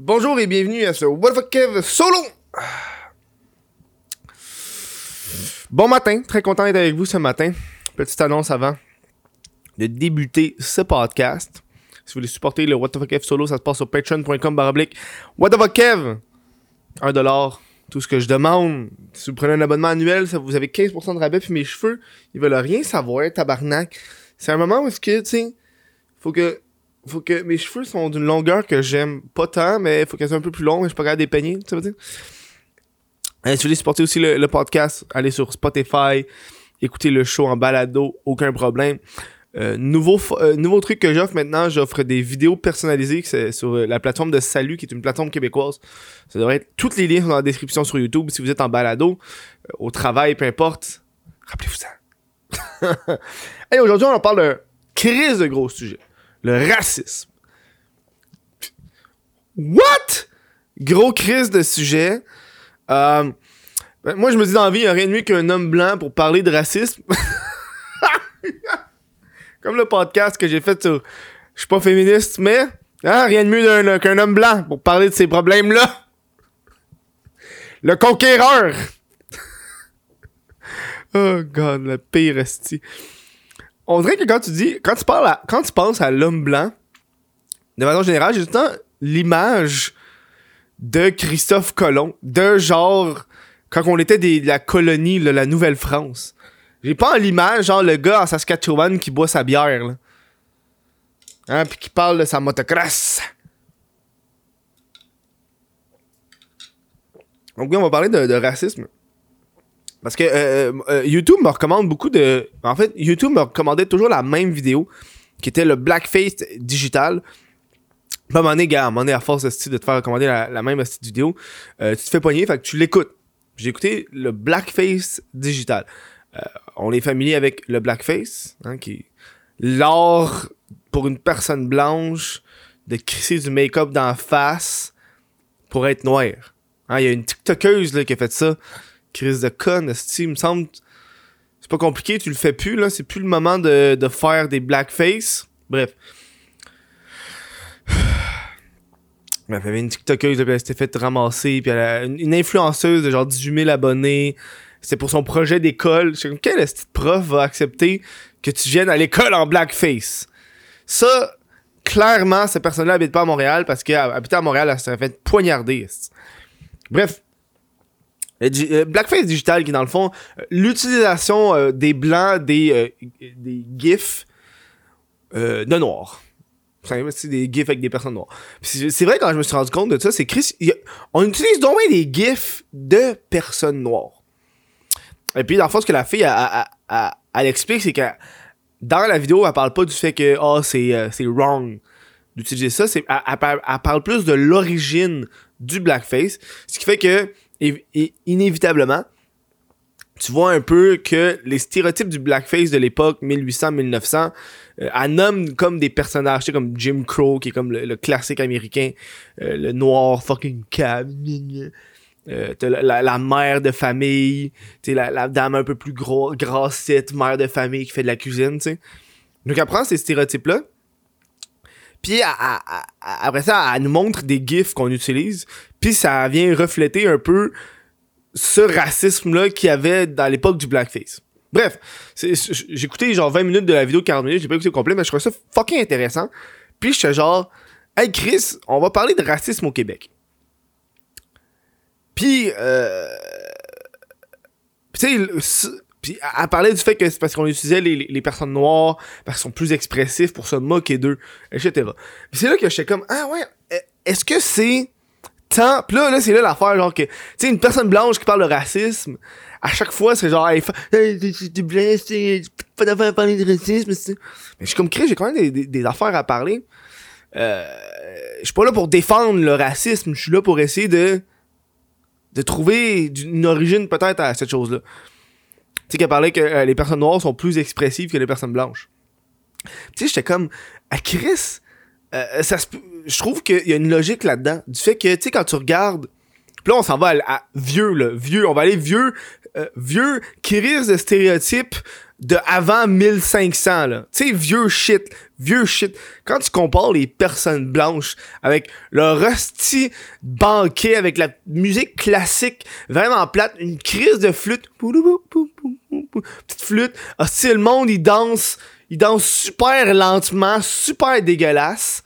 Bonjour et bienvenue à ce What the Kev solo. Bon matin, très content d'être avec vous ce matin. Petite annonce avant de débuter ce podcast. Si vous voulez supporter le What the Kev solo, ça se passe sur patreon.com baroblique What the Kev. 1 dollar, tout ce que je demande. Si vous prenez un abonnement annuel, vous avez 15% de rabais puis mes cheveux, ils veulent rien savoir, tabarnak. C'est un moment où est-ce que, tu sais, faut que faut que mes cheveux sont d'une longueur que j'aime pas tant, mais faut qu'elles soient un peu plus longues, je suis pas capable de peigner, tu veux dire. Euh, si vous voulez supporter aussi le, podcast, allez sur Spotify, écoutez le show en balado, aucun problème. Euh, nouveau, euh, nouveau truc que j'offre maintenant, j'offre des vidéos personnalisées sur la plateforme de Salut, qui est une plateforme québécoise. Ça devrait être toutes les liens sont dans la description sur YouTube. Si vous êtes en balado, au travail, peu importe, rappelez-vous ça. Et aujourd'hui, on en parle d'un crise de gros sujet. Le racisme. What? Gros crise de sujet. Euh, ben, moi, je me dis dans la vie, il n'y a rien de mieux qu'un homme blanc pour parler de racisme. Comme le podcast que j'ai fait sur Je suis pas féministe, mais hein, rien de mieux qu'un homme blanc pour parler de ces problèmes-là. Le conquéreur. oh god, le pire esti. On dirait que quand tu dis, quand tu parles à- quand tu penses à l'homme blanc, de façon générale, j'ai tout le temps l'image de Christophe Colomb, de genre quand on était des- de la colonie, là, la Nouvelle-France. J'ai pas l'image, genre le gars en Saskatchewan qui boit sa bière, là. Hein, pis qui parle de sa motocross. Donc oui, on va parler de racisme. Parce que euh, euh, YouTube me recommande beaucoup de... En fait, YouTube me recommandait toujours la même vidéo, qui était le blackface digital. Moment donné, gars, à donné, à force de te faire recommander la, la même vidéo, euh, tu te fais poigner, fait que tu l'écoutes. J'ai écouté le blackface digital. Euh, on est familier avec le blackface, hein, qui est l'art pour une personne blanche de crisser du make-up dans la face pour être noir. Hein, Il y a une TikTokeuse là, qui a fait ça. Crise de conne, il me semble. C'est pas compliqué, tu le fais plus, là. C'est plus le moment de, de faire des blackface. Bref. Il y avait une TikTokeuse, elle s'était fait ramasser, puis une, influenceuse de genre 18 000 abonnés. C'était pour son projet d'école. Je suis comme, quel esti de prof va accepter que tu viennes à l'école en blackface? Ça, clairement, cette personne-là habite pas à Montréal parce qu'elle habitait à Montréal, elle s'est fait poignarder. Bref. Di- euh, blackface digital qui dans le fond euh, l'utilisation euh, des blancs des, euh, des gifs euh, de noirs. C'est des gifs avec des personnes noires. C'est vrai quand je me suis rendu compte de ça, c'est Chris, a- on utilise donc des gifs de personnes noires. Et puis dans le fond ce que la fille elle, elle- elle- explique c'est que dans la vidéo elle parle pas du fait que oh c'est euh, c'est wrong d'utiliser ça, c'est elle parle plus de l'origine du blackface, ce qui fait que é- inévitablement tu vois un peu que les stéréotypes du blackface de l'époque 1800-1900 euh, elle nomme comme des personnages, tu sais, comme Jim Crow, qui est comme le, le classique américain, euh, le noir fucking cab. Euh, la, la, mère de famille, tu sais, la, la dame un peu plus gros, grassette, mère de famille qui fait de la cuisine, tu sais. Donc prend ces stéréotypes-là, puis après ça, elle nous montre des gifs qu'on utilise, puis ça vient refléter un peu ce racisme-là qu'il y avait dans l'époque du blackface. Bref, j'ai écouté genre 20 minutes de la vidéo, 40 minutes, j'ai pas écouté au complet, mais je trouvais ça fucking intéressant. Puis j'étais genre, hey Chris, on va parler de racisme au Québec. Puis, euh, tu sais, puis elle parlait du fait que c'est parce qu'on utilisait les, personnes noires, parce qu'ils sont plus expressifs pour se moquer d'eux, etc. Puis c'est là que j'étais comme, ah ouais, euh, est-ce que c'est tant. Puis là, là c'est là l'affaire, genre que, tu sais, une personne blanche qui parle de racisme, à chaque fois, c'est genre, hey, t'es- c'est pas d'affaire à parler de racisme. Mais je suis comme, Chris, j'ai quand même des, affaires à parler. Euh, je suis pas là pour défendre le racisme, je suis là pour essayer de de trouver une origine peut-être à cette chose-là. Tu sais qu'elle parlait que euh, les personnes noires sont plus expressives que les personnes blanches. Tu sais, j'étais comme, à Chris, euh, ça je trouve qu'il y a une logique là-dedans. Du fait que, tu sais, quand tu regardes, là, on s'en va à, à vieux, là, vieux, on va aller vieux, euh, vieux, qui risque de stéréotypes de avant 1500, là. Tu sais, vieux shit, vieux shit. Quand tu compares les personnes blanches avec le rusty banquet, avec la musique classique vraiment plate, une crise de flûte, petite flûte, hostie, le monde, il danse, il danse super lentement, super dégueulasse.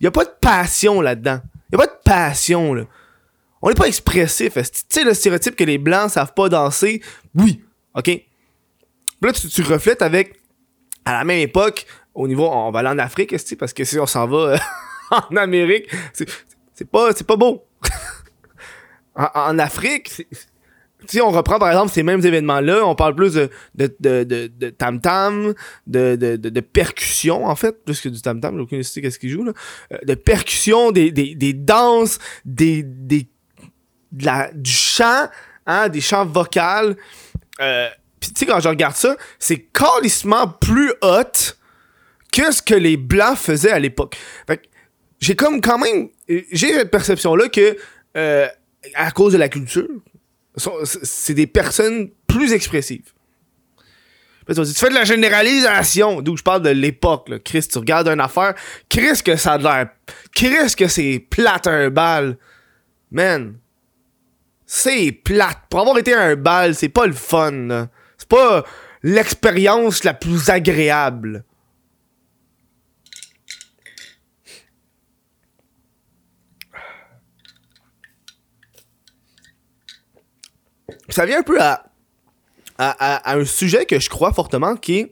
Y a pas de passion là-dedans. Y a pas de passion, là. On n'est pas expressif. Tu sais, le stéréotype que les blancs savent pas danser, oui, ok? Là, tu, tu reflètes avec, à la même époque, au niveau, on va aller en Afrique, parce que si on s'en va euh, en Amérique, c'est pas, pas beau. en, Afrique, si on reprend par exemple ces mêmes événements-là, on parle plus de, de, de, de, tam-tam, de, de, de, percussion, en fait, plus que du tam-tam, j'ai aucune idée qu'est-ce qu'il joue, là. Euh, de percussion, des, des, des danses, des, des, du chant, hein, des chants vocaux. Euh, Pis tu sais, quand je regarde ça, c'est carrément plus hot que ce que les Blancs faisaient à l'époque. Fait j'ai comme quand même... J'ai cette perception-là que, euh, à cause de la culture, c'est des personnes plus expressives. tu fais de la généralisation, d'où je parle de l'époque. Chris, tu regardes une affaire, Chris que ça a l'air... Chris que c'est plate un bal. Man, c'est plate. Pour avoir été un bal, c'est pas le fun, là pas l'expérience la plus agréable. Ça vient un peu à, un sujet que je crois fortement qui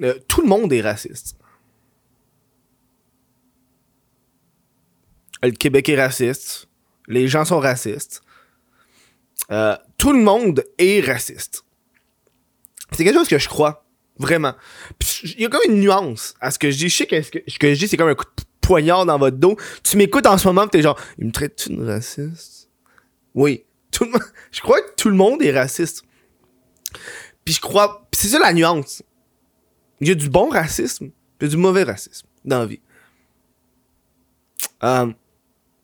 euh, tout le monde est raciste. Le Québec est raciste. Les gens sont racistes. Euh, tout le monde est raciste. C'est quelque chose que je crois. Vraiment. Il y a comme une nuance à ce que je dis. Je sais que ce que, je dis, c'est comme un coup de poignard dans votre dos. Tu m'écoutes en ce moment, t'es genre, il me traite tu de raciste? Oui. Tout le je crois que tout le monde est raciste. Puis je crois, c'est ça la nuance. Il y a du bon racisme, puis du mauvais racisme dans la vie. Euh,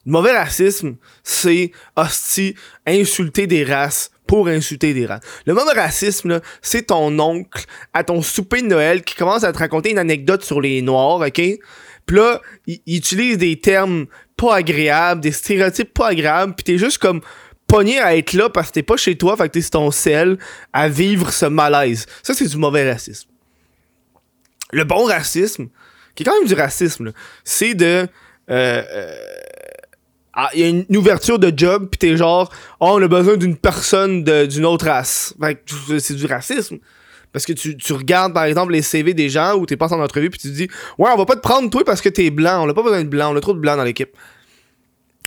le mauvais racisme, c'est hostie, insulter des races pour insulter des races. Le mot racisme, c'est ton oncle à ton souper de Noël qui commence à te raconter une anecdote sur les Noirs, OK? Puis là, il, utilise des termes pas agréables, des stéréotypes pas agréables, puis t'es juste comme pogné à être là parce que t'es pas chez toi, fait que t'es ton sel à vivre ce malaise. Ça, c'est du mauvais racisme. Le bon racisme, qui est quand même du racisme, c'est de... Euh, euh, il y a une ouverture de job, pis t'es genre, oh, on a besoin d'une personne d'une autre race. c'est du racisme. Parce que tu, tu, regardes, par exemple, les CV des gens où t'es pas en entrevue, puis tu te dis, ouais, on va pas te prendre toi parce que t'es blanc. On a pas besoin de blanc. On a trop de blanc dans l'équipe.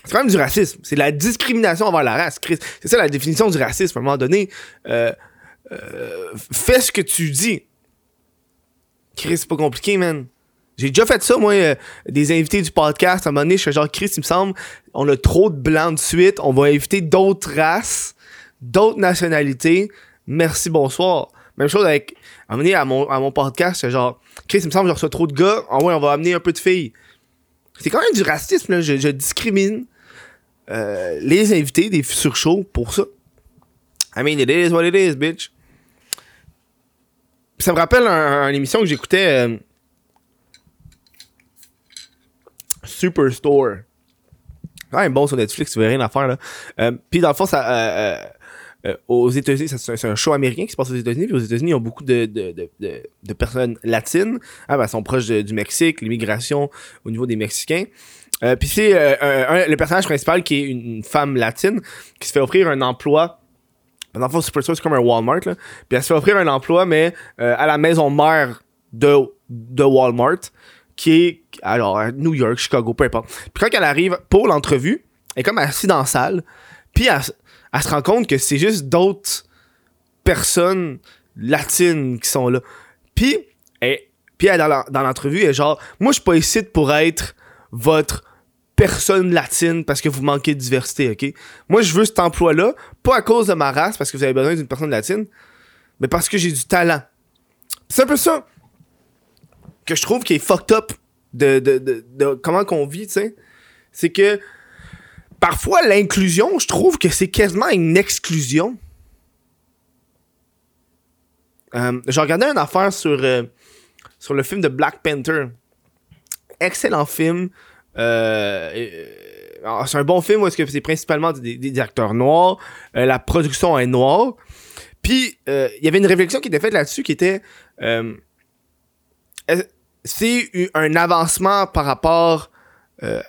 C'est quand même du racisme. C'est la discrimination envers la race, Chris. C'est ça la définition du racisme. À un moment donné, euh, euh, fais ce que tu dis. Chris, c'est pas compliqué, man. J'ai déjà fait ça, moi, euh, des invités du podcast. À un moment donné, je suis genre, Chris, il me semble, on a trop de blancs de suite. On va inviter d'autres races, d'autres nationalités. Merci, bonsoir. Même chose avec, à un moment donné, à mon, à mon podcast, genre, Chris, il me semble, je reçois trop de gars. Ah ouais, on va amener un peu de filles. C'est quand même du racisme, là. Je, discrimine euh, les invités des futurs shows pour ça. I mean, it is what it is, bitch. ça me rappelle une émission que j'écoutais. Euh, Superstore. Quand même bon sur Netflix, tu verras rien à faire là. Euh, puis dans le fond, ça, euh, euh, aux États-Unis, c'est un show américain qui se passe aux États-Unis. Puis aux États-Unis, ils ont beaucoup de, de, de, de, personnes latines. Ah, ben, elles sont proches du Mexique, l'immigration au niveau des Mexicains. puis c'est le personnage principal qui est une, femme latine qui se fait offrir un emploi. Dans le fond, Superstore, c'est comme un Walmart. Là. Puis elle se fait offrir un emploi, mais à la maison mère de, de Walmart qui est, alors, New York, Chicago, peu importe. Puis quand elle arrive pour l'entrevue, elle est comme assise dans la salle, puis elle, se rend compte que c'est juste d'autres personnes latines qui sont là. Puis, elle, puis elle, dans l'entrevue, elle est genre, moi, je suis pas ici pour être votre personne latine parce que vous manquez de diversité, ok? Moi, je veux cet emploi-là, pas à cause de ma race, parce que vous avez besoin d'une personne latine, mais parce que j'ai du talent. C'est un peu ça que je trouve qui est fucked up de, de, de, comment qu'on vit, tu sais, c'est que parfois l'inclusion, je trouve que c'est quasiment une exclusion. Euh, j'ai regardé une affaire sur, euh, sur le film de Black Panther. Excellent film. Euh, euh, c'est un bon film où est-ce que c'est principalement des, des acteurs noirs. La production est noire. Puis, il y avait une réflexion qui était faite là-dessus qui était... est- c'est un avancement par rapport euh,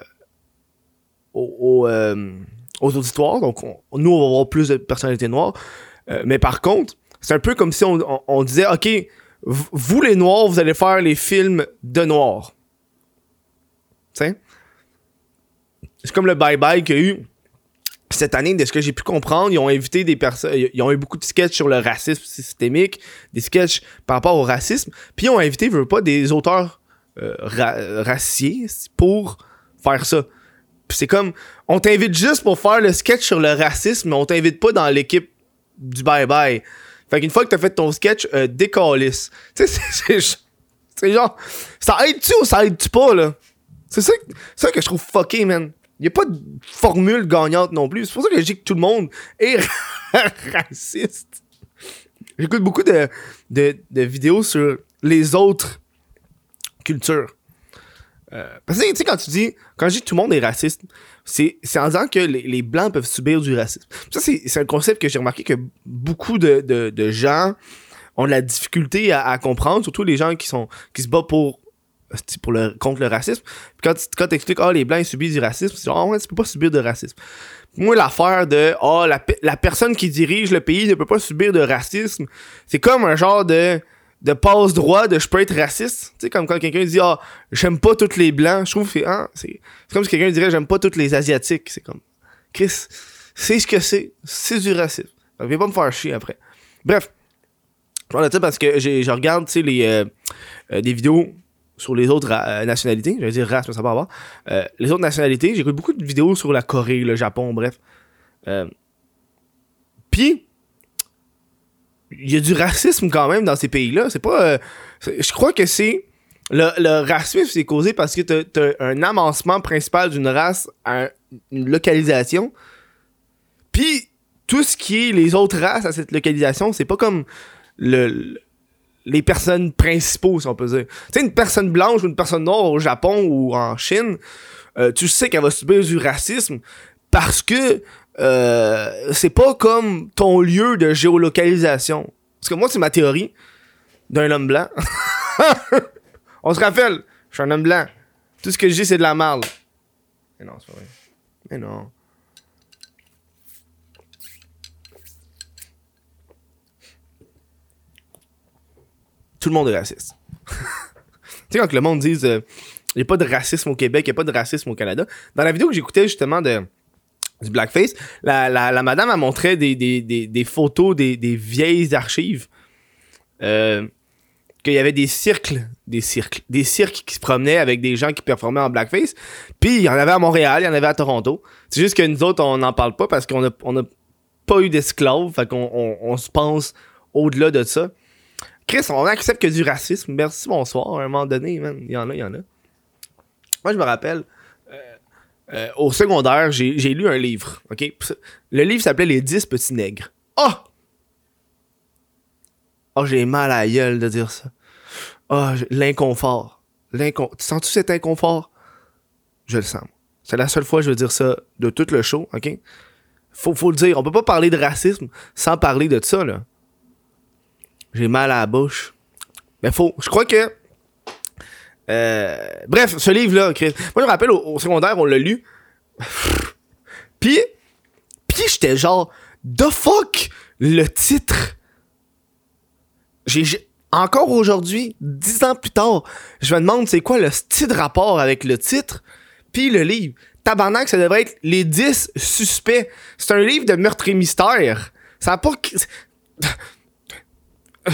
euh, aux auditoires. Donc, on- nous, on va avoir plus de personnalités noires. Euh, mais par contre, c'est un peu comme si on, on- disait, OK, vous les noirs, vous allez faire les films de noirs. C'est comme le bye-bye qu'il y a eu cette année, de ce que j'ai pu comprendre, ils ont invité des personnes, ils ont eu beaucoup de sketchs sur le racisme systémique, des sketchs par rapport au racisme, puis ils ont invité, veux pas, des auteurs euh, ra- raciés pour faire ça. Puis c'est comme, on t'invite juste pour faire le sketch sur le racisme, mais on t'invite pas dans l'équipe du bye-bye. Fait qu'une fois que t'as fait ton sketch, euh, décalisse. Tu sais, c'est- genre, ça aide-tu ou ça aide-tu pas, là? C'est ça, ça que je trouve fucké, man. Y a pas de formule gagnante non plus. C'est pour ça que je dis que tout le monde est raciste. J'écoute beaucoup de, de, vidéos sur les autres cultures. Euh, parce que, tu sais, quand tu dis, quand je dis que tout le monde est raciste, c'est en disant que les, blancs peuvent subir du racisme. Ça, c'est un concept que j'ai remarqué que beaucoup de, de, gens ont de la difficulté à, comprendre, surtout les gens qui sont qui se battent pour pour le contre le racisme. Quand tu quand t'expliques ah les blancs ils subissent du racisme, c'est genre ah ouais, tu peux pas subir de racisme. Moi l'affaire de ah la, la personne qui dirige le pays ne peut pas subir de racisme, c'est comme un genre de de passe droit de je peux être raciste, tu sais comme quand quelqu'un dit ah j'aime pas tous les blancs, je trouve que c'est ah, c'est comme si quelqu'un dirait j'aime pas tous les asiatiques, c'est comme Chris, c'est ce que c'est, c'est du racisme. Viens pas me faire chier après. Bref, je parle de ça parce que je regarde, tu sais, les, euh, euh, des vidéos sur les autres euh, nationalités. J'allais dire race, mais ça va avoir. Euh, les autres nationalités, j'écoute beaucoup de vidéos sur la Corée, le Japon, bref. Euh, Puis, il y a du racisme quand même dans ces pays-là. C'est pas. euh, je crois que c'est. Le, racisme, c'est causé parce que t'as t'as un avancement principal d'une race à une localisation. Puis, tout ce qui est les autres races à cette localisation, c'est pas comme le- les personnes principaux, si on peut dire. Tu sais, une personne blanche ou une personne noire au Japon ou en Chine, euh, tu sais qu'elle va subir du racisme parce que euh, c'est pas comme ton lieu de géolocalisation. Parce que moi, c'est ma théorie d'un homme blanc. on se rappelle, je suis un homme blanc. Tout ce que je dis, c'est de la merde. Mais non, c'est vrai. Mais non. Tout le monde est raciste. tu sais, quand le monde dit il n'y a pas de racisme au Québec, il n'y a pas de racisme au Canada. Dans la vidéo que j'écoutais justement de du blackface, la, madame a montré des, des, des, photos des, vieilles archives. Euh, qu'il y avait des cercles, des cercles, des cirques qui se promenaient avec des gens qui performaient en blackface. Puis il y en avait à Montréal, il y en avait à Toronto. C'est juste que nous autres, on n'en parle pas parce qu'on a, on a pas eu d'esclaves. Fait qu'on on, on se pense au-delà de ça. Chris, on accepte que du racisme. Merci, bonsoir. À un moment donné, man, il y en a, il y en a. Moi, je me rappelle, euh, euh, au secondaire, j'ai lu un livre. ok? Le livre s'appelait Les 10 petits nègres. Oh! Oh, j'ai mal à la gueule de dire ça. Oh, l'inconfort. L'incon... Tu sens-tu cet inconfort? Je le sens. C'est la seule fois que je veux dire ça de tout le show, ok? Faut, faut le dire. On peut pas parler de racisme sans parler de ça, là. J'ai mal à la bouche. Mais faut. Je crois que. Euh, bref, ce livre-là, Chris. Moi, je me rappelle au, secondaire, on l'a lu. Puis. Puis j'étais genre. The fuck? Le titre. J'ai. Encore aujourd'hui, dix ans plus tard, je me demande c'est quoi le style rapport avec le titre, puis le livre. Tabarnak, ça devrait être Les 10 suspects. C'est un livre de meurtre et mystère. Ça a pas.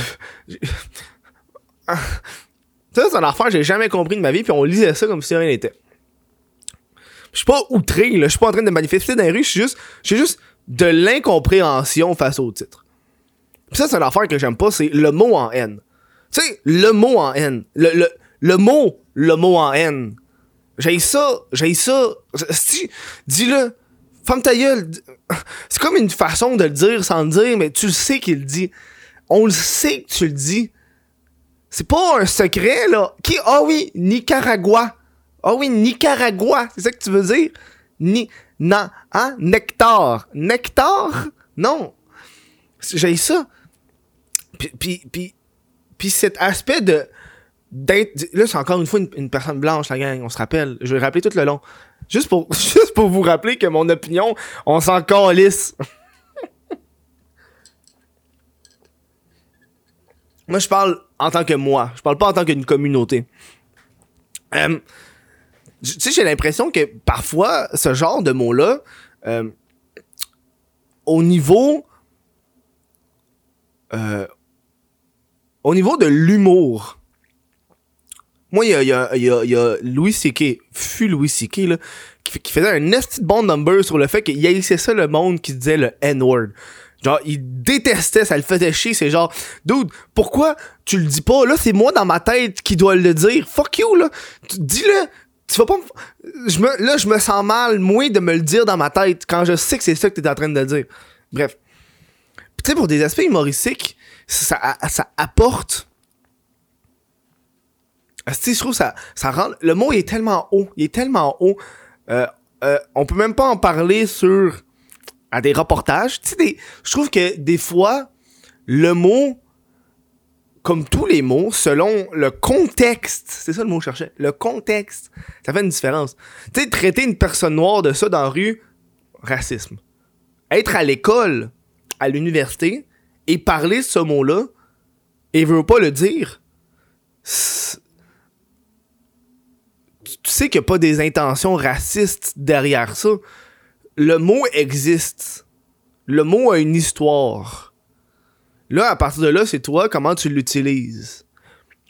Ça, c'est une affaire que j'ai jamais compris de ma vie, puis on lisait ça comme si rien n'était. Je suis pas outré, là. Je suis pas en train de manifester dans les rues, je suis juste, juste de l'incompréhension face au titre. Ça, c'est une affaire que j'aime pas, c'est le mot en haine. Tu sais, le mot en haine. Le, le, le mot, le mot en haine. J'ai ça, j'ai ça. Dis-le. Femme ta gueule. C'est comme une façon de le dire sans le dire, mais tu sais qu'il le dit. On le sait tu le dis. C'est pas un secret, là. Qui, ah oui, Nicaragua. Ah oui, Nicaragua. C'est ça que tu veux dire? Ni, non, hein? Nectar. Nectar? Non. J'ai ça. Puis, puis, puis, cet aspect de, là, c'est encore une fois une, personne blanche, la gang, on se rappelle. Je vais rappeler tout le long. Juste pour, juste pour vous rappeler que mon opinion, on s'en calisse. Moi, je parle en tant que moi. Je parle pas en tant qu'une communauté. Euh, tu sais, j'ai l'impression que parfois, ce genre de mots-là, euh, au niveau. Euh, au niveau de l'humour, moi, il y a, Louis C.K., fut Louis C.K., qui, faisait un petit bon number sur le fait qu'il haïssait ça le monde qui disait le N-word. Genre, il détestait, ça le faisait chier. C'est genre, dude, pourquoi tu le dis pas? Là, c'est moi dans ma tête qui dois le dire. Fuck you, là. Dis-le. Tu vas pas je me... Là, je me sens mal, moins de me le dire dans ma tête quand je sais que c'est ça que t'es en train de dire. Bref. Tu sais, pour des aspects humoristiques, ça, ça apporte. Tu je trouve ça, ça rend. Le mot est tellement haut. Il est tellement haut. Euh, euh, on peut même pas en parler sur à des reportages. Tu je trouve que des fois, le mot, comme tous les mots, selon le contexte, c'est ça le mot que je cherchais, le contexte, ça fait une différence. Tu sais, traiter une personne noire de ça dans la rue, racisme. Être à l'école, à l'université, et parler ce mot-là, et veut pas le dire, tu sais qu'il n'y a pas des intentions racistes derrière ça le mot existe. Le mot a une histoire. Là, à partir de là, c'est toi comment tu l'utilises.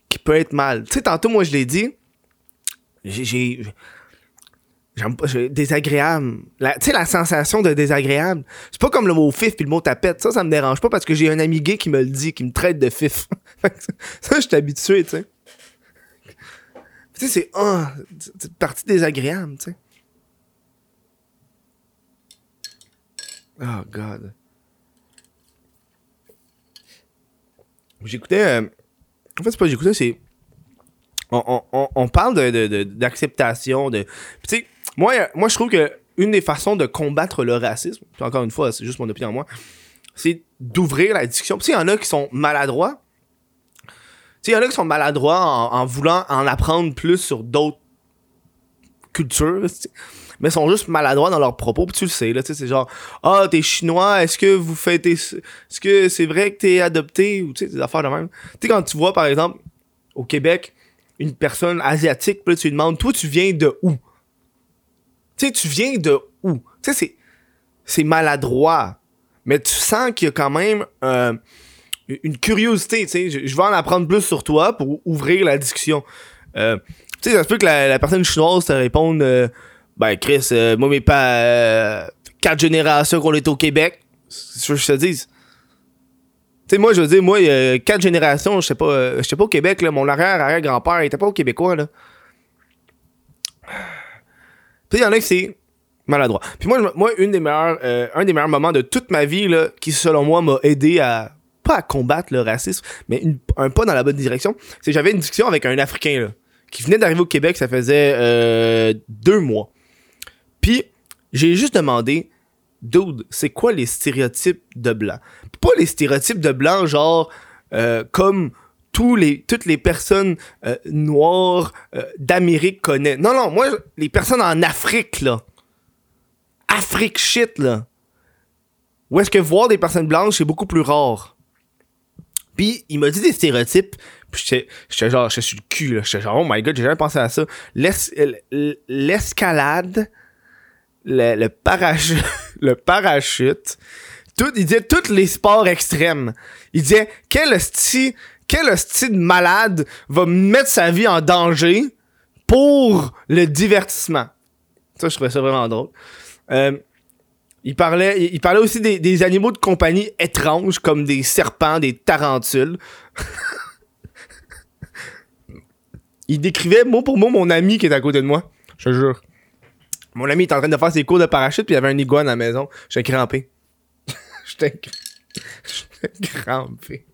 Qui peut être mal. Tu sais, tantôt, moi, je l'ai dit. J'ai. J'aime pas. Désagréable. Tu sais, la sensation de désagréable. C'est pas comme le mot fif puis le mot tapette. Ça, ça me dérange pas parce que j'ai un ami gay qui me le dit, qui me traite de fif. ça, je suis habitué, tu sais. Tu sais, c'est. Oh, c'est une partie désagréable, tu sais. Oh, God. J'écoutais. Euh, en fait, c'est pas j'écoutais, c'est. On, parle d'acceptation. De, de, tu sais, moi, moi, je trouve que une des façons de combattre le racisme, encore une fois, c'est juste mon opinion à moi, c'est d'ouvrir la discussion. Puis il y en a qui sont maladroits. Tu sais, il y en a qui sont maladroits en voulant en apprendre plus sur d'autres cultures mais sont juste maladroits dans leurs propos, puis tu le sais, là, tu sais, c'est genre, ah, t'es chinois, est-ce que vous faites, est-ce que c'est vrai que t'es adopté, ou tu sais, des affaires de même. Tu sais, quand tu vois, par exemple, au Québec, une personne asiatique, puis là, tu lui demandes, toi, tu viens de où? Tu sais, tu viens de où? Tu sais, c'est, c'est maladroit, mais tu sens qu'il y a quand même euh, une curiosité, tu sais, je, vais en apprendre plus sur toi pour ouvrir la discussion. Euh, tu sais, ça se peut que la, personne chinoise te réponde euh, ben, Chris, euh, moi, mes pas euh, quatre générations qu'on est au Québec. C'est ce que je te dis. Tu sais, moi, je veux dire, moi, a quatre générations, je sais pas, euh, je sais pas au Québec, là, mon arrière-arrière-grand-père, il était pas au Québécois, là. Puis il y en a qui c'est maladroit. Puis moi, moi une des meilleures, un des meilleurs moments de toute ma vie, là, qui, selon moi, m'a aidé à, pas à combattre le racisme, mais un pas dans la bonne direction, c'est j'avais une discussion avec un Africain, là, qui venait d'arriver au Québec, ça faisait deux mois. Puis, j'ai juste demandé, dude, c'est quoi les stéréotypes de blanc? Pas les stéréotypes de blanc, genre, euh, comme tous les, toutes les personnes euh, noires euh, d'Amérique connaissent. Non, non, moi, les personnes en Afrique, là. Afrique shit, là. Où est-ce que voir des personnes blanches, c'est beaucoup plus rare. Puis, il m'a dit des stéréotypes. Puis, j'étais genre, j'étais sur le cul, là. J'étais genre, oh my god, j'ai jamais pensé à ça. L'escalade le, parachute, il disait tous les sports extrêmes. Il disait quel style, quel style malade va mettre sa vie en danger pour le divertissement? Ça, je trouvais ça vraiment drôle. Euh, il parlait, aussi des, des, animaux de compagnie étranges comme des serpents, des tarentules. il décrivait mot pour mot mon ami qui est à côté de moi. Je te jure. Mon ami était en train de faire ses cours de parachute, puis il y avait un iguane à la maison. J'étais crampé. J'étais crampé.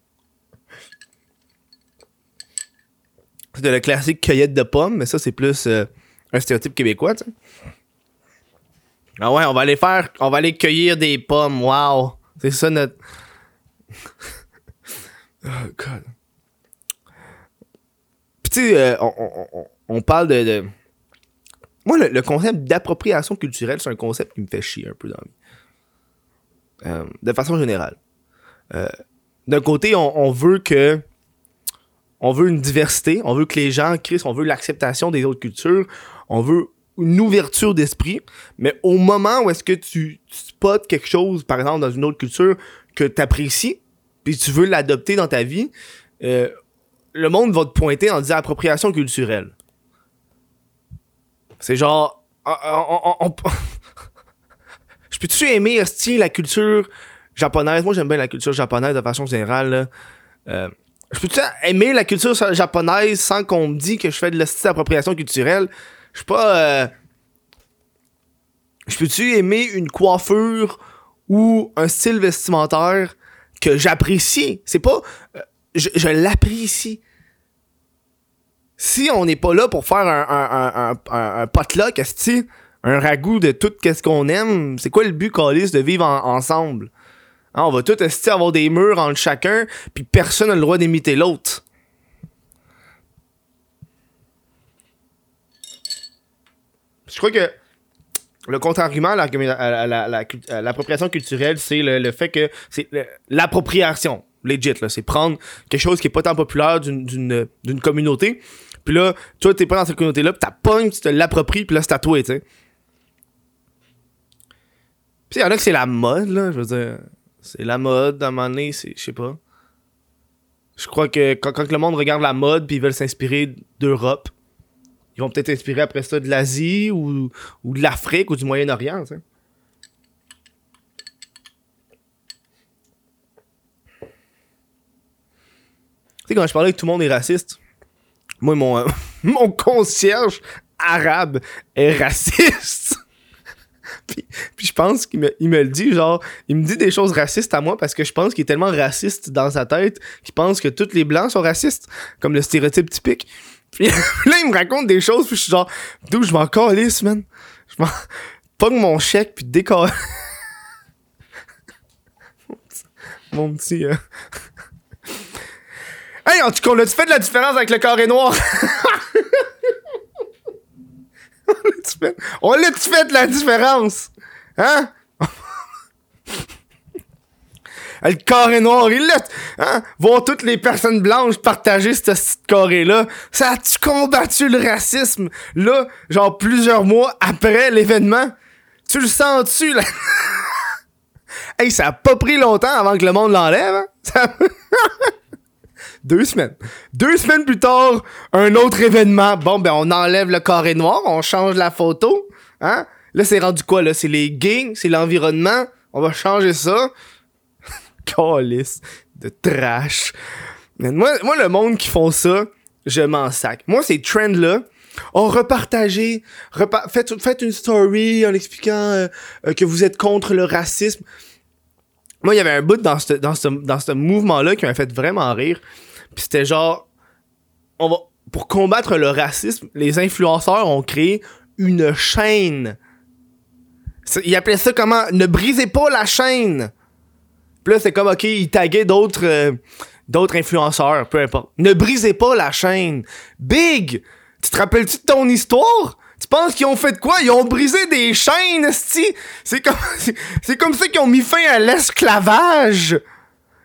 C'était le classique cueillette de pommes, mais ça, c'est plus euh, un stéréotype québécois, tu sais. Ah ouais, on va aller faire. On va aller cueillir des pommes. Wow! C'est ça notre. oh god. Puis tu sais, euh, on, on, on, parle de moi, le, concept d'appropriation culturelle, c'est un concept qui me fait chier un peu dans la. Euh, de façon générale. Euh, D'un côté, on, veut que. On veut une diversité, on veut que les gens, Chris, on veut l'acceptation des autres cultures, on veut une ouverture d'esprit, mais au moment où est-ce que tu, tu spots quelque chose, par exemple, dans une autre culture, que tu apprécies, puis tu veux l'adopter dans ta vie, euh, le monde va te pointer en disant appropriation culturelle. C'est genre. Je peux-tu aimer esti, la culture japonaise? Moi, j'aime bien la culture japonaise de façon générale. Euh, je peux-tu aimer la culture japonaise sans qu'on me dise que je fais de l'esti d'appropriation culturelle? Je suis pas. euh, Je peux-tu aimer une coiffure ou un style vestimentaire que j'apprécie? C'est pas. euh, je l'apprécie. Si on n'est pas là pour faire un, un, un, un, potluck, un ragoût de tout ce qu'on aime, c'est quoi le but, Calis, de vivre en- ensemble? Hein, on va tout esti avoir des murs entre chacun, puis personne n'a le droit d'imiter l'autre. Je crois que le contre-argument à à la- la- l'appropriation culturelle, c'est le, fait que c'est l'appropriation. Legit, là. C'est prendre quelque chose qui est pas tant populaire d'une- communauté. Puis là, toi, t'es pas dans cette communauté-là, puis t'as tu te l'appropries, puis là, c'est à toi, tu sais. Puis il y en a que c'est la mode, là. Je veux dire, c'est la mode, à un moment donné. Je sais pas. Je crois que quand, quand le monde regarde la mode, puis ils veulent s'inspirer d'Europe, ils vont peut-être s'inspirer après ça de l'Asie ou, ou de l'Afrique ou du Moyen-Orient, tu sais. Sais, quand je parlais que tout le monde est raciste, moi, mon, euh, mon concierge arabe est raciste. puis, je pense qu'il me, il me le dit, genre, il me dit des choses racistes à moi parce que je pense qu'il est tellement raciste dans sa tête qu'il pense que tous les blancs sont racistes, comme le stéréotype typique. Puis là, il me raconte des choses, puis je suis genre, d'où je m'en calisse, man? Je m'en. Pogne mon chèque, puis décolle. mon petit. euh, En tout cas, on a-tu fait de la différence avec le carré noir? on l'a-tu fait? De la différence? Hein? le carré noir, il l'a. Hein? Voir toutes les personnes blanches partager ce petit carré-là. Ça a-tu combattu le racisme? Là, genre plusieurs mois après l'événement? Tu le sens-tu, là? hey, ça a pas pris longtemps avant que le monde l'enlève, hein? Deux semaines. Deux semaines plus tard, un autre événement. Bon, ben, on enlève le carré noir, on change la photo. Hein? Là, c'est rendu quoi, là? C'est les gays, c'est l'environnement. On va changer ça. Calice de trash. Moi, moi, le monde qui font ça, je m'en sac. Moi, ces trends-là, on repartagez, repa- faites, faites une story en expliquant euh, euh, que vous êtes contre le racisme. Moi, il y avait un bout dans ce, dans ce, dans ce mouvement-là qui m'a fait vraiment rire. Puis c'était genre, on va, pour combattre le racisme, les influenceurs ont créé une chaîne. Ils appelaient ça comment? Ne brisez pas la chaîne. Puis là, c'est comme, ok, ils taguaient d'autres euh, d'autres influenceurs, peu importe. Ne brisez pas la chaîne. Big! Tu te rappelles-tu de ton histoire? Tu penses qu'ils ont fait de quoi? Ils ont brisé des chaînes! C'est comme, c'est comme ça qu'ils ont mis fin à l'esclavage!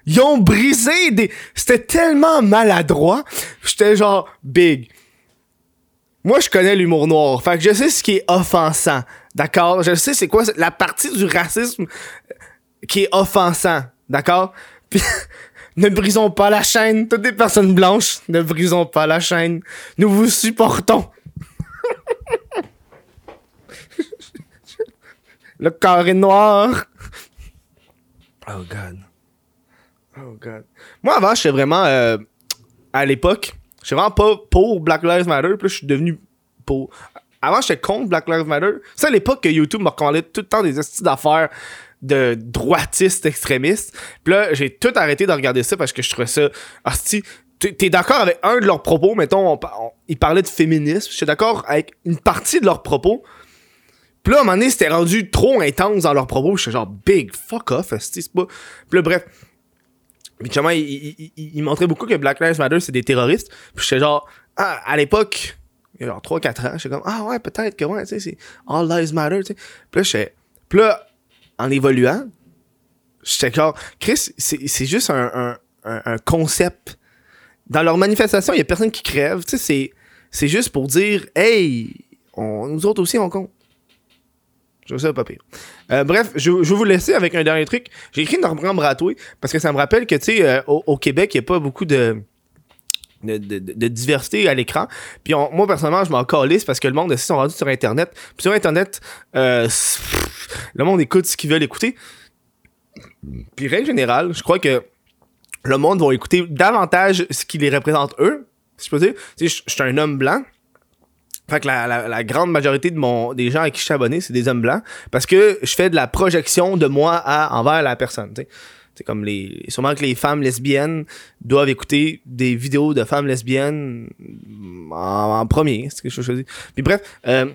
Ils ont brisé des. C'était tellement maladroit. J'étais genre, big. Moi, je connais l'humour noir. Fait que je sais ce qui est offensant. D'accord? Je sais c'est quoi la partie du racisme qui est offensant. D'accord? Ne brisons pas la chaîne. Toutes les personnes blanches, ne brisons pas la chaîne. Nous vous supportons. Le carré noir. Oh, God. Oh, God. Moi, avant, j'étais vraiment... euh, à l'époque, j'étais vraiment pas pour Black Lives Matter. Puis je suis devenu pour... Avant, j'étais contre Black Lives Matter. C'est à l'époque que YouTube me recommandait tout le temps des astuces d'affaires de droitistes extrémistes. Puis là, j'ai tout arrêté de regarder ça parce que je trouvais ça... Hostie, t'es d'accord avec un de leurs propos, mettons, on, on- ils parlaient de féminisme, j'étais d'accord avec une partie de leurs propos. Puis là, à un moment donné, c'était rendu trop intense dans leurs propos. J'étais genre, big, fuck off, esti, c'est pas. Puis là, bref. Puis justement, il, il, il- il montrait beaucoup que Black Lives Matter, c'est des terroristes. Puis j'étais genre, ah, à l'époque, il y a genre 3-4 ans, j'étais comme, ah ouais, peut-être que ouais, tu sais, c'est All Lives Matter, tu sais. Puis là, j'étais. Puis là, en évoluant, j'étais genre, Chris, c'est juste un, un, un, concept. Dans leur manifestation, il y a personne qui crève, tu sais, c'est. C'est juste pour dire, hey, on, nous autres aussi, on compte. Je trouve ça pas pire. Euh, bref, je, je vais vous laisser avec un dernier truc. J'ai écrit Normand Bratoué parce que ça me rappelle que, tu sais, euh, au, Québec, il n'y a pas beaucoup de, de, de- diversité à l'écran. Puis on- moi, personnellement, je m'en calisse parce que le monde, ils sont rendus sur Internet. Puis sur Internet, euh, le monde écoute ce qu'ils veulent écouter. Puis règle générale, je crois que le monde va écouter davantage ce qui les représente eux. Si je peux dire, tu je suis un homme blanc. Fait que la, grande majorité de mon, des gens à qui je suis abonné, c'est des hommes blancs. Parce que je fais de la projection de moi envers la personne. C'est comme les. Sûrement que les femmes lesbiennes doivent écouter des vidéos de femmes lesbiennes en, premier. C'est chose que je dis. Puis bref. Euh,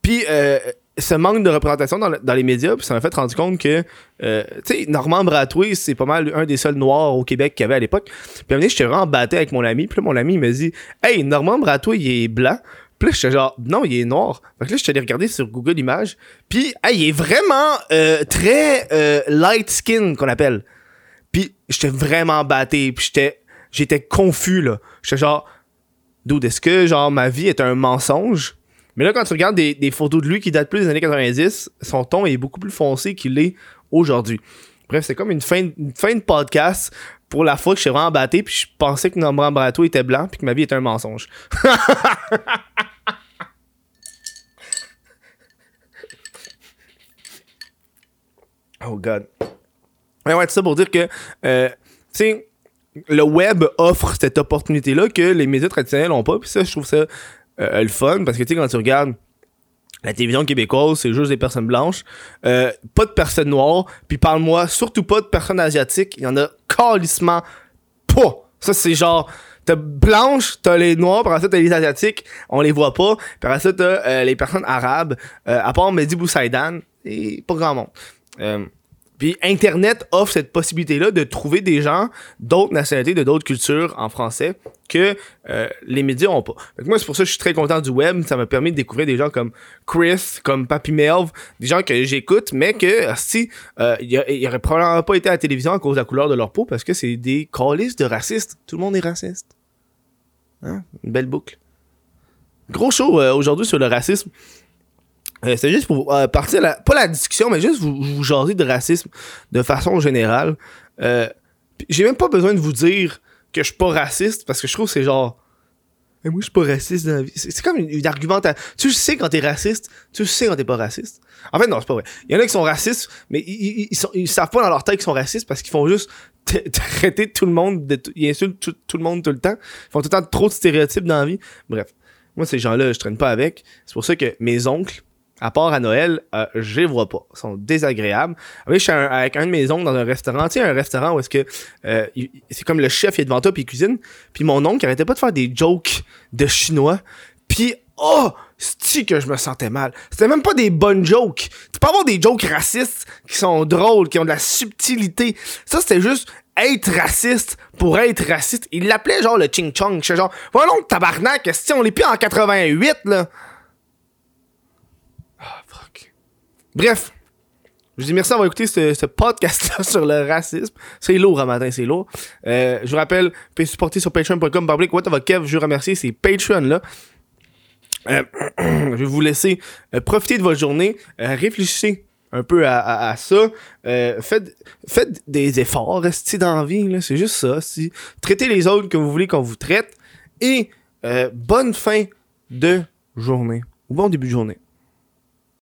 puis euh, ce manque de représentation dans, le- dans les médias, puis ça m'a fait rendre compte que, euh, tu sais, Normand Bratoué, c'est pas mal un des seuls noirs au Québec qu'il y avait à l'époque. Puis à un moment j'étais vraiment battu avec mon ami. Puis là, mon ami, me dit Hey, Normand Bratoué, il est blanc. Puis là, j'étais genre, non, il est noir. Fait que là, j'étais allé regarder sur Google Images. Puis, hey, il est vraiment euh, très euh, light skin, qu'on appelle. Puis, j'étais vraiment batté. Puis, j'étais, j'étais confus, là. J'étais genre, dude, est-ce que, genre, ma vie est un mensonge? Mais là, quand tu regardes des, des photos de lui qui datent plus des années 90, son ton est beaucoup plus foncé qu'il l'est aujourd'hui. Bref, c'est comme une fin, une fin de podcast pour la fois que je suis vraiment batté, puis je pensais que Normand Brato était blanc, puis que ma vie était un mensonge. oh god. Ouais, ouais, tout ça pour dire que, euh, tu sais, le web offre cette opportunité-là que les médias traditionnels n'ont pas, puis ça, je trouve ça euh, le fun, parce que, tu sais, quand tu regardes la télévision québécoise, c'est juste des personnes blanches, euh, pas de personnes noires, puis parle-moi surtout pas de personnes asiatiques, il y en a calissement pas. Ça, c'est genre, t'as blanche, t'as les noirs, par ça t'as les asiatiques, on les voit pas, par ça t'as euh, les personnes arabes, euh, à part Mehdi Boussaïdan, et pas grand monde. Puis Internet offre cette possibilité-là de trouver des gens d'autres nationalités, de d'autres cultures en français que euh, les médias ont pas. Que moi, c'est pour ça que je suis très content du web. Ça m'a permis de découvrir des gens comme Chris, comme Papy Melv, des gens que j'écoute, mais que si euh, il y a- il aurait probablement pas été à la télévision à cause de la couleur de leur peau parce que c'est des calices de racistes. Tout le monde est raciste. Hein? Une belle boucle. Gros show euh, aujourd'hui sur le racisme. Euh, c'est juste pour euh, partir, pas la discussion, mais juste vous, vous jaser de racisme de façon générale. Euh, j'ai même pas besoin de vous dire que je suis pas raciste parce que je trouve que c'est genre. Mais moi, je suis pas raciste dans la vie. C'est comme une, une argumentation. Tu sais quand t'es raciste, tu sais quand t'es pas raciste. En fait, non, c'est pas vrai. Il y en a qui sont racistes, mais ils, ils, savent pas dans leur tête qu'ils sont racistes parce qu'ils font juste traiter tout le monde, ils insultent tout, tout le monde tout le temps. Ils font tout le temps trop de stéréotypes dans la vie. Bref. Moi, ces gens-là, je traîne pas avec. C'est pour ça que mes oncles, à part à Noël, euh, je les vois pas. Ils sont désagréables. Oui, je suis avec un de mes oncles dans un restaurant. Tu sais, un restaurant où est-ce que euh, c'est comme le chef il est devant toi puis il cuisine. Puis mon oncle il arrêtait pas de faire des jokes de chinois. Puis oh, c'est que je me sentais mal. C'était même pas des bonnes jokes. Tu peux avoir des jokes racistes qui sont drôles, qui ont de la subtilité. Ça c'était juste être raciste pour être raciste. Il l'appelait genre le ching chong. Je genre, voilà tabarnak, si on l'est plus en 88 là. Bref. Je vous dis merci d'avoir écouté ce, ce podcast-là sur le racisme. C'est lourd à matin, c'est lourd. Euh, je vous rappelle, vous pouvez supporter sur patreon.com public. What the Kev, je vous remercie, c'est Patreon là. Euh, je vais vous laisser euh, profiter de votre journée. Réfléchissez un peu à, ça. Faites, des efforts, restez dans la vie. C'est juste ça. Traitez les autres que vous voulez qu'on vous traite. Et bonne fin de journée. Ou bon début de journée.